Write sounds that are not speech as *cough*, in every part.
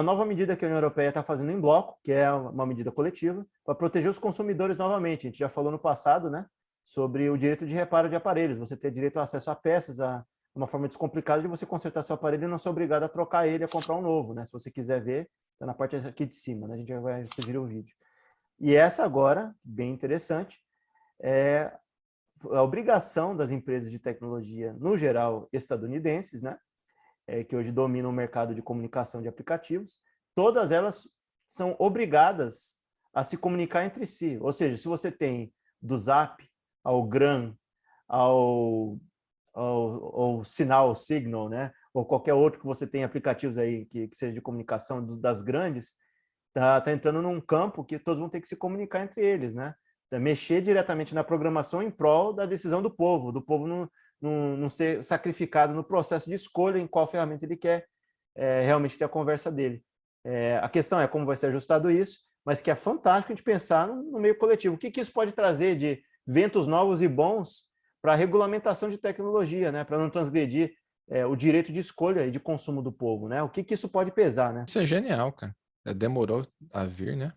uma nova medida que a União Europeia está fazendo em bloco, que é uma medida coletiva, para proteger os consumidores novamente. A gente já falou no passado, né, sobre o direito de reparo de aparelhos, você ter direito ao acesso a peças, a uma forma descomplicada de você consertar seu aparelho e não ser obrigado a trocar ele, a comprar um novo, né? Se você quiser ver, está na parte aqui de cima, né? A gente vai sugerir o vídeo. E essa agora, bem interessante, é a obrigação das empresas de tecnologia, no geral, estadunidenses, né? É, que hoje dominam o mercado de comunicação de aplicativos, todas elas são obrigadas a se comunicar entre si. Ou seja, se você tem do Zap ao Gram, ao, ao, ao Sinal, Signal, né? ou qualquer outro que você tem aplicativos aí que, que seja de comunicação das grandes, tá, tá entrando num campo que todos vão ter que se comunicar entre eles, né? Tá, mexer diretamente na programação em prol da decisão do povo, do povo não, não, não ser sacrificado no processo de escolha em qual ferramenta ele quer é, realmente ter a conversa dele. É, a questão é como vai ser ajustado isso, mas que é fantástico a gente pensar no, no meio coletivo. O que, que isso pode trazer de ventos novos e bons para a regulamentação de tecnologia, né? para não transgredir é, o direito de escolha e de consumo do povo, né? O que, que isso pode pesar, né? Isso é genial, cara. É, demorou a vir, né?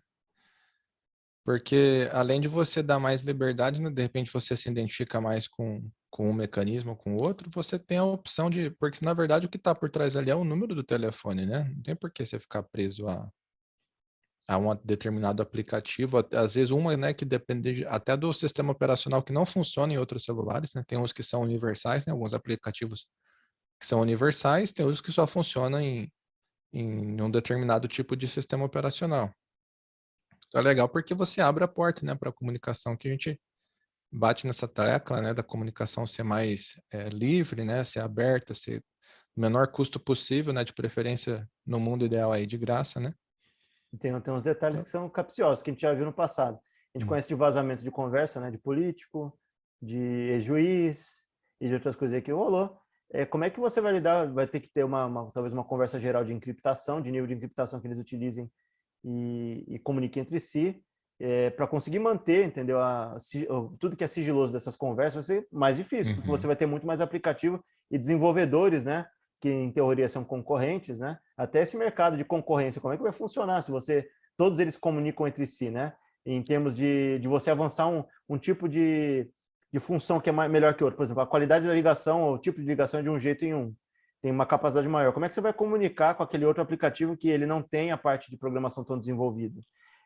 Porque além de você dar mais liberdade, né, de repente você se identifica mais com, com um mecanismo, com o outro, você tem a opção de. Porque na verdade o que está por trás ali é o número do telefone, né? Não tem por que você ficar preso a, a um determinado aplicativo, às vezes uma, né, que depende de, até do sistema operacional que não funciona em outros celulares, né? Tem uns que são universais, né? Alguns aplicativos que são universais, tem outros que só funcionam em, em um determinado tipo de sistema operacional. Então é legal porque você abre a porta né, para a comunicação, que a gente bate nessa tecla né, da comunicação ser mais é, livre, né, ser aberta, ser o menor custo possível, né, de preferência no mundo ideal aí de graça, né? Tem, tem uns detalhes que são capciosos, que a gente já viu no passado. A gente hum. conhece de vazamento de conversa, né, de político, de juiz e de outras coisas aí que rolou. É, como é que você vai lidar? Vai ter que ter uma, uma talvez uma conversa geral de encriptação, de nível de encriptação que eles utilizem e, e comuniquem entre si, é, para conseguir manter, entendeu? A, tudo que é sigiloso dessas conversas vai ser mais difícil, uhum. porque você vai ter muito mais aplicativo e desenvolvedores, né? Que em teoria são concorrentes, né? Até esse mercado de concorrência, como é que vai funcionar se você todos eles comunicam entre si, né? Em termos de, de você avançar um, um tipo de, de função que é mais, melhor que outro. Por exemplo, a qualidade da ligação, o tipo de ligação é de um jeito em um. Tem uma capacidade maior. Como é que você vai comunicar com aquele outro aplicativo que ele não tem a parte de programação tão desenvolvida?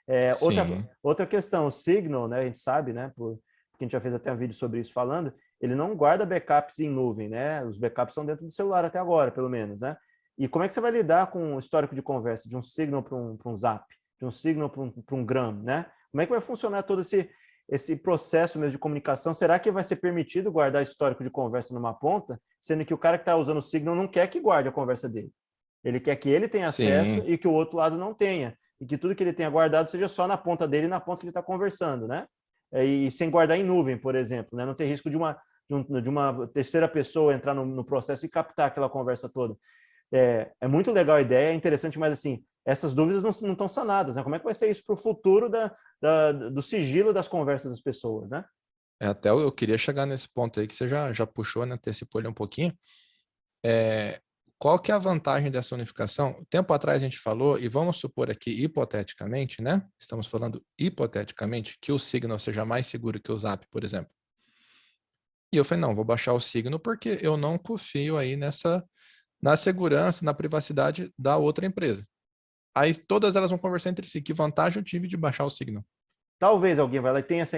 É, outra, outra questão, o Signal, né, a gente sabe, né, por, porque a gente já fez até um vídeo sobre isso falando, ele não guarda backups em nuvem, né? Os backups são dentro do celular até agora, pelo menos, né? E como é que você vai lidar com o histórico de conversa de um Signal para um, um Zap, de um Signal para um, um Gram, né? Como é que vai funcionar todo esse, esse processo mesmo de comunicação, será que vai ser permitido guardar histórico de conversa numa ponta, sendo que o cara que está usando o Signal não quer que guarde a conversa dele? Ele quer que ele tenha Sim. acesso e que o outro lado não tenha. E que tudo que ele tenha guardado seja só na ponta dele e na ponta que ele está conversando, né? É, e sem guardar em nuvem, por exemplo, né? Não ter risco de uma, de uma terceira pessoa entrar no, no processo e captar aquela conversa toda. É, é muito legal a ideia, é interessante, mas assim, essas dúvidas não, não estão sanadas. Né? Como é que vai ser isso para o futuro da, da, do sigilo das conversas das pessoas, né? É, até eu queria chegar nesse ponto aí que você já, já puxou, né? Antecipou ele um pouquinho. É, qual que é a vantagem dessa unificação? Tempo atrás a gente falou, e vamos supor aqui hipoteticamente, né? Estamos falando hipoteticamente que o Signal seja mais seguro que o Zap, por exemplo. E eu falei, não, vou baixar o Signal porque eu não confio aí nessa na segurança, na privacidade da outra empresa. Aí todas elas vão conversar entre si. Que vantagem eu tive de baixar o Signal? Talvez alguém vai lá e tenha essa.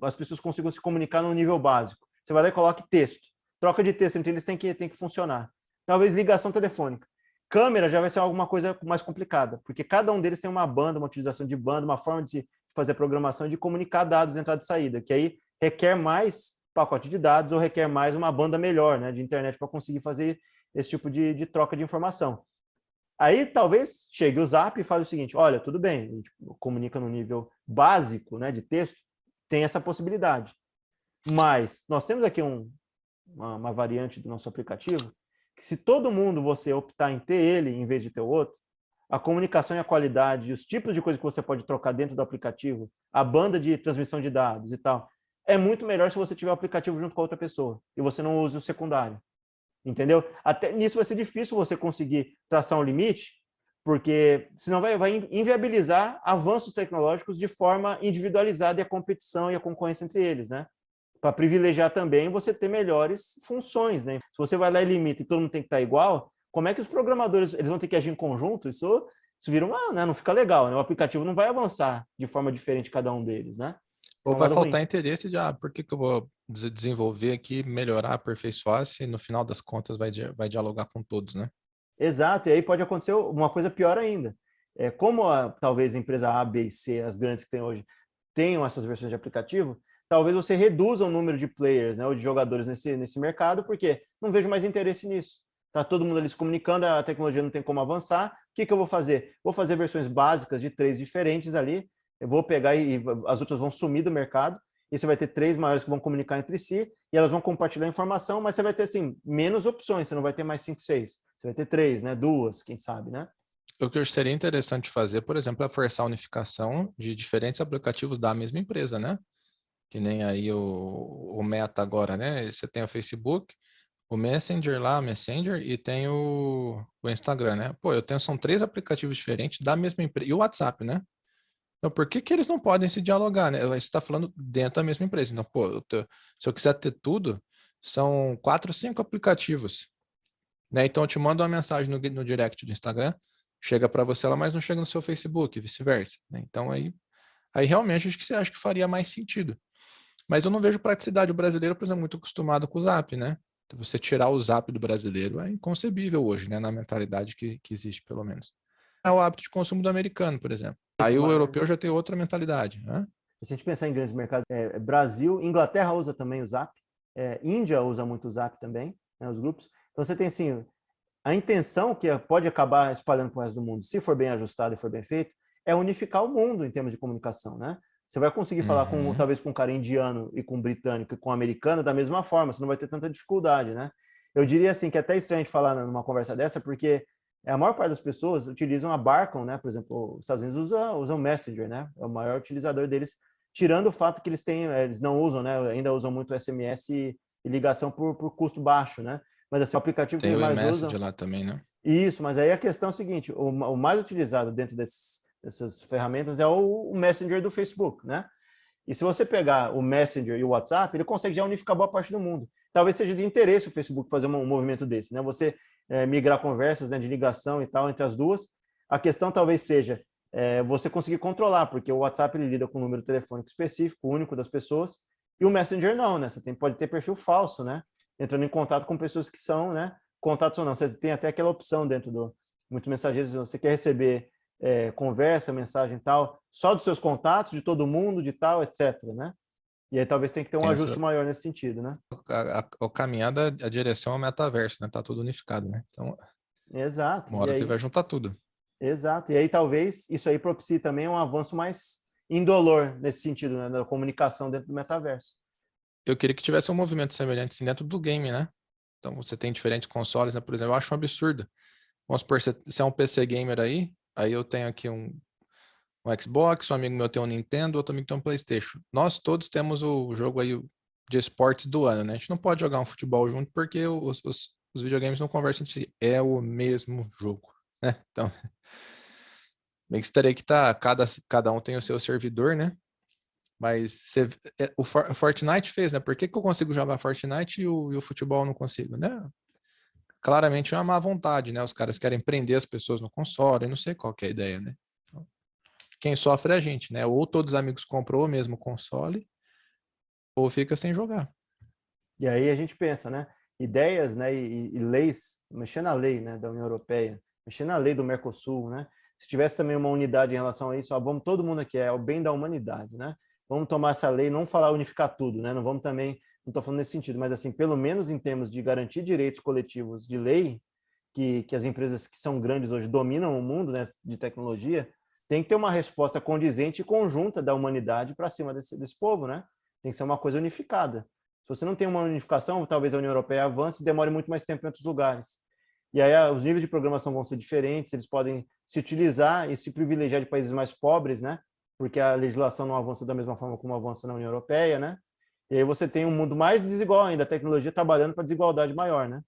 As pessoas consigam se comunicar no nível básico. Você vai lá e coloque texto. Troca de texto entre eles tem que, tem que funcionar. Talvez ligação telefônica. Câmera já vai ser alguma coisa mais complicada, porque cada um deles tem uma banda, uma utilização de banda, uma forma de fazer programação e de comunicar dados entrada e saída, que aí requer mais pacote de dados ou requer mais uma banda melhor né, de internet para conseguir fazer esse tipo de, de troca de informação. Aí talvez chegue o Zap e fale o seguinte: olha, tudo bem, a gente comunica no nível básico né, de texto, tem essa possibilidade. Mas nós temos aqui um, uma, uma, variante do nosso aplicativo que, se todo mundo você optar em ter ele em vez de ter o outro, a comunicação e a qualidade, os tipos de coisa que você pode trocar dentro do aplicativo, a banda de transmissão de dados e tal, é muito melhor se você tiver o aplicativo junto com a outra pessoa e você não use o secundário entendeu? Até nisso vai ser difícil você conseguir traçar um limite, porque senão vai, vai inviabilizar avanços tecnológicos de forma individualizada e a competição e a concorrência entre eles, né? Para privilegiar também você ter melhores funções, né? Se você vai lá e limita e todo mundo tem que estar igual, como é que os programadores eles vão ter que agir em conjunto? Isso, isso vira uma, né? não fica legal, né? O aplicativo não vai avançar de forma diferente cada um deles, né? Ou vai faltar ruim. interesse de, ah, por que, que eu vou desenvolver aqui, melhorar, aperfeiçoar, se no final das contas vai, vai dialogar com todos, né? Exato, e aí pode acontecer uma coisa pior ainda. É, como a, talvez a empresa A, B e C, as grandes que tem hoje, tenham essas versões de aplicativo, talvez você reduza o número de players, né, ou de jogadores nesse, nesse mercado, porque não vejo mais interesse nisso. Tá todo mundo ali se comunicando, a tecnologia não tem como avançar. O que, que eu vou fazer? Vou fazer versões básicas de três diferentes ali. Eu vou pegar e, e as outras vão sumir do mercado. E você vai ter três maiores que vão comunicar entre si e elas vão compartilhar informação, mas você vai ter assim menos opções. Você não vai ter mais cinco, seis. Você vai ter três, né? Duas, quem sabe, né? O que seria interessante fazer, por exemplo, é forçar a unificação de diferentes aplicativos da mesma empresa, né? Que nem aí o, o Meta agora, né? Você tem o Facebook, o Messenger lá, Messenger, e tem o, o Instagram, né? Pô, eu tenho, são três aplicativos diferentes da mesma empresa. E o WhatsApp, né? Então, por que, que eles não podem se dialogar, né? Você está falando dentro da mesma empresa. Então, pô, eu te, se eu quiser ter tudo, são quatro, cinco aplicativos. Né? Então eu te mando uma mensagem no, no direct do Instagram, chega para você lá, mas não chega no seu Facebook, vice-versa. Né? Então aí, aí realmente acho que você acha que faria mais sentido. Mas eu não vejo praticidade. O brasileiro, por exemplo, é muito acostumado com o Zap, né? Então, você tirar o Zap do brasileiro é inconcebível hoje, né? Na mentalidade que, que existe, pelo menos. É o hábito de consumo do americano, por exemplo. Aí o europeu já tem outra mentalidade, né? Se a gente pensar em grandes mercados, é, Brasil, Inglaterra usa também o Zap, é, Índia usa muito o Zap também, né, os grupos. Então você tem assim, a intenção que pode acabar espalhando para o resto do mundo, se for bem ajustado e for bem feito, é unificar o mundo em termos de comunicação, né? Você vai conseguir falar com uhum. talvez com um cara indiano e com um britânico e com um americano da mesma forma, você não vai ter tanta dificuldade, né? Eu diria assim que é até estranho de falar numa conversa dessa, porque a maior parte das pessoas utilizam a Barcon, né? Por exemplo, os Estados Unidos usam, usam Messenger, né? É o maior utilizador deles, tirando o fato que eles têm, eles não usam, né? Ainda usam muito SMS e, e ligação por, por custo baixo, né? Mas assim, o aplicativo Tem que eles mais usam... lá também, né? Isso, mas aí a questão é o seguinte, o, o mais utilizado dentro desses, dessas ferramentas é o, o, Messenger do Facebook, né? E se você pegar o Messenger e o WhatsApp, ele consegue já unificar boa parte do mundo. Talvez seja de interesse o Facebook fazer um, um movimento desse, né? Você é, migrar conversas né, de ligação e tal entre as duas. A questão talvez seja é, você conseguir controlar, porque o WhatsApp ele lida com um número telefônico específico, único das pessoas, e o Messenger não, né? Você tem, pode ter perfil falso, né? entrando em contato com pessoas que são, né, contatos ou não. Você tem até aquela opção dentro do muitos mensageiros, você quer receber é, conversa, mensagem e tal, só dos seus contatos, de todo mundo, de tal, etc, né? E aí talvez tenha que ter um ajuste maior nesse sentido, né? A, a, a caminhada, a direção é o metaverso, né? Tá tudo unificado, né? Então, Exato. Uma hora aí, você vai juntar tudo. Exato. E aí talvez isso aí propicie também um avanço mais indolor nesse sentido, né? Da comunicação dentro do metaverso eu queria que tivesse um movimento semelhante assim, dentro do game, né? Então você tem diferentes consoles, né? Por exemplo, eu acho um absurdo. Vamos supor, você é um PC gamer aí, aí eu tenho aqui um, um Xbox, um amigo meu tem um Nintendo, outro amigo tem um Playstation. Nós todos temos o jogo aí de esportes do ano, né? A gente não pode jogar um futebol junto porque os, os, os videogames não conversam entre si. É o mesmo jogo, né? *laughs* Então, bem que teria que tá, cada, cada um tem o seu servidor, né? Mas é, o Fortnite fez, né? Por que, que eu consigo jogar Fortnite e o, e o futebol não consigo, né? Claramente é uma má vontade, né? Os caras querem prender as pessoas no console, não sei qual é a ideia, né? Quem sofre é a gente, né? Ou todos os amigos comprou o mesmo console, ou fica sem jogar. E aí a gente pensa, né? Ideias, né? E, e leis, mexer na lei, né? Da União Europeia, mexer na lei do Mercosul, né? Se tivesse também uma unidade em relação a isso, ó, vamos todo mundo aqui, é o bem da humanidade, né? vamos tomar essa lei, não falar unificar tudo, né? Não vamos também, não estou falando nesse sentido, mas assim, pelo menos em termos de garantir direitos coletivos de lei, que, que as empresas que são grandes hoje dominam o mundo né, de tecnologia, tem que ter uma resposta condizente e conjunta da humanidade para cima desse, desse povo, né? Tem que ser uma coisa unificada. Se você não tem uma unificação, talvez a União Europeia avance e demore muito mais tempo em outros lugares. E aí os níveis de programação vão ser diferentes, eles podem se utilizar e se privilegiar de países mais pobres, né? porque a legislação não avança da mesma forma como avança na União Europeia, né? E aí você tem um mundo mais desigual ainda, a tecnologia trabalhando para desigualdade maior, né?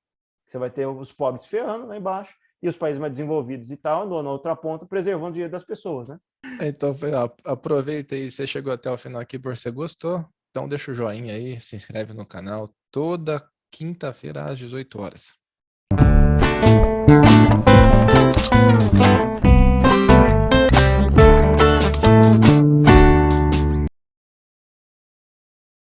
Você vai ter os pobres ferrando lá embaixo e os países mais desenvolvidos e tal andam na outra ponta preservando o dinheiro das pessoas, né? Então, aproveita aí, você chegou até o final aqui por você gostou, então deixa o joinha aí, se inscreve no canal toda quinta-feira às 18 horas.